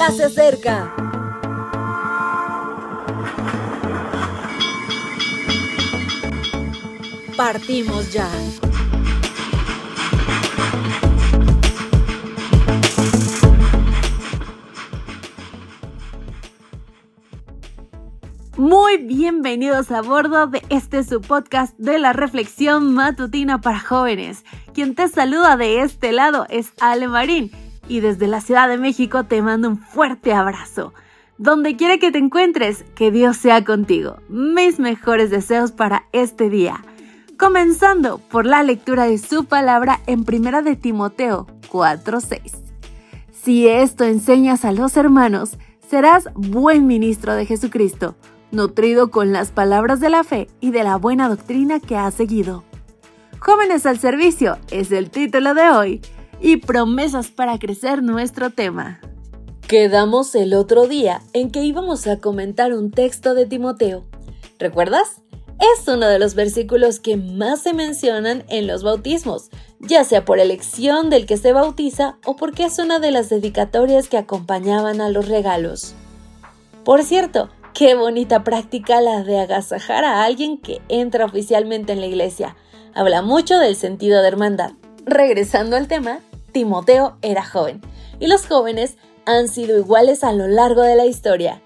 ya se acerca. Partimos ya. Muy bienvenidos a bordo de este su podcast de la reflexión matutina para jóvenes. Quien te saluda de este lado es Ale Marín y desde la Ciudad de México te mando un fuerte abrazo. Donde quiera que te encuentres, que Dios sea contigo. Mis mejores deseos para este día. Comenzando por la lectura de su palabra en Primera de Timoteo 4:6. Si esto enseñas a los hermanos, serás buen ministro de Jesucristo nutrido con las palabras de la fe y de la buena doctrina que ha seguido. Jóvenes al servicio es el título de hoy y promesas para crecer nuestro tema. Quedamos el otro día en que íbamos a comentar un texto de Timoteo. ¿Recuerdas? Es uno de los versículos que más se mencionan en los bautismos, ya sea por elección del que se bautiza o porque es una de las dedicatorias que acompañaban a los regalos. Por cierto, Qué bonita práctica la de agasajar a alguien que entra oficialmente en la iglesia. Habla mucho del sentido de hermandad. Regresando al tema, Timoteo era joven y los jóvenes han sido iguales a lo largo de la historia.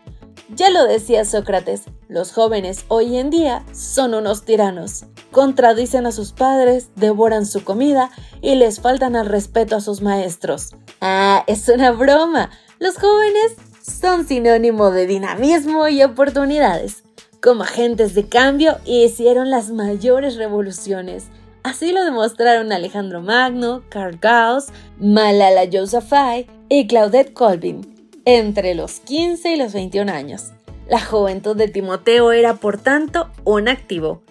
Ya lo decía Sócrates, los jóvenes hoy en día son unos tiranos. Contradicen a sus padres, devoran su comida y les faltan al respeto a sus maestros. Ah, es una broma. Los jóvenes son sinónimo de dinamismo y oportunidades. Como agentes de cambio hicieron las mayores revoluciones. Así lo demostraron Alejandro Magno, Karl Gauss, Malala Yousafzai y Claudette Colvin, entre los 15 y los 21 años. La juventud de Timoteo era, por tanto, un activo.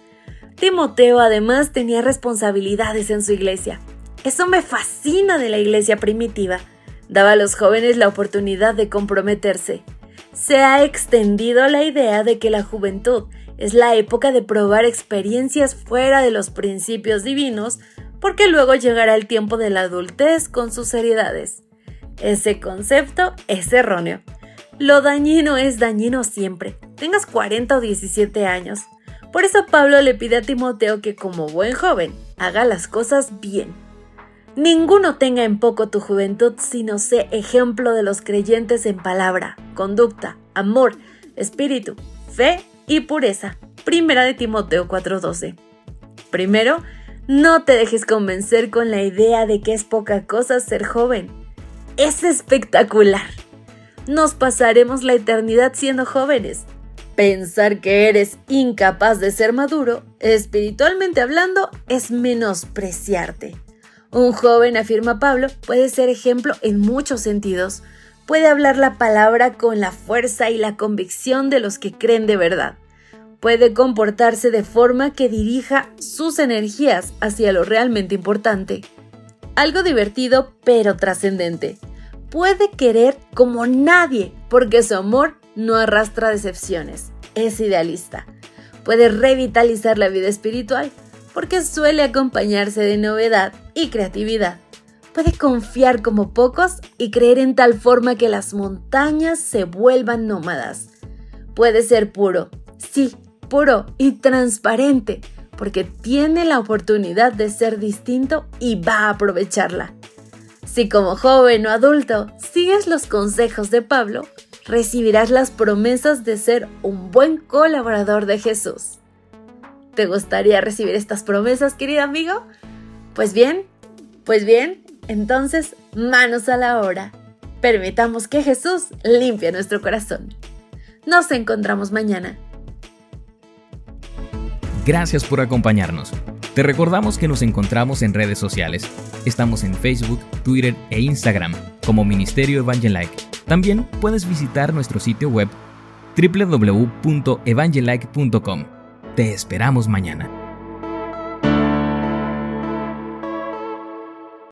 Timoteo además tenía responsabilidades en su iglesia. Eso me fascina de la iglesia primitiva daba a los jóvenes la oportunidad de comprometerse. Se ha extendido la idea de que la juventud es la época de probar experiencias fuera de los principios divinos, porque luego llegará el tiempo de la adultez con sus seriedades. Ese concepto es erróneo. Lo dañino es dañino siempre, tengas 40 o 17 años. Por eso Pablo le pide a Timoteo que como buen joven haga las cosas bien Ninguno tenga en poco tu juventud, sino sé ejemplo de los creyentes en palabra, conducta, amor, espíritu, fe y pureza. Primera de Timoteo 4:12. Primero, no te dejes convencer con la idea de que es poca cosa ser joven. Es espectacular. Nos pasaremos la eternidad siendo jóvenes. Pensar que eres incapaz de ser maduro, espiritualmente hablando, es menospreciarte. Un joven, afirma Pablo, puede ser ejemplo en muchos sentidos. Puede hablar la palabra con la fuerza y la convicción de los que creen de verdad. Puede comportarse de forma que dirija sus energías hacia lo realmente importante. Algo divertido pero trascendente. Puede querer como nadie porque su amor no arrastra decepciones. Es idealista. Puede revitalizar la vida espiritual porque suele acompañarse de novedad y creatividad. Puede confiar como pocos y creer en tal forma que las montañas se vuelvan nómadas. Puede ser puro, sí, puro y transparente, porque tiene la oportunidad de ser distinto y va a aprovecharla. Si como joven o adulto sigues los consejos de Pablo, recibirás las promesas de ser un buen colaborador de Jesús. ¿Te gustaría recibir estas promesas, querido amigo? Pues bien, pues bien, entonces manos a la obra. Permitamos que Jesús limpie nuestro corazón. Nos encontramos mañana. Gracias por acompañarnos. Te recordamos que nos encontramos en redes sociales. Estamos en Facebook, Twitter e Instagram como Ministerio Evangelike. También puedes visitar nuestro sitio web www.evangelike.com. Te esperamos mañana.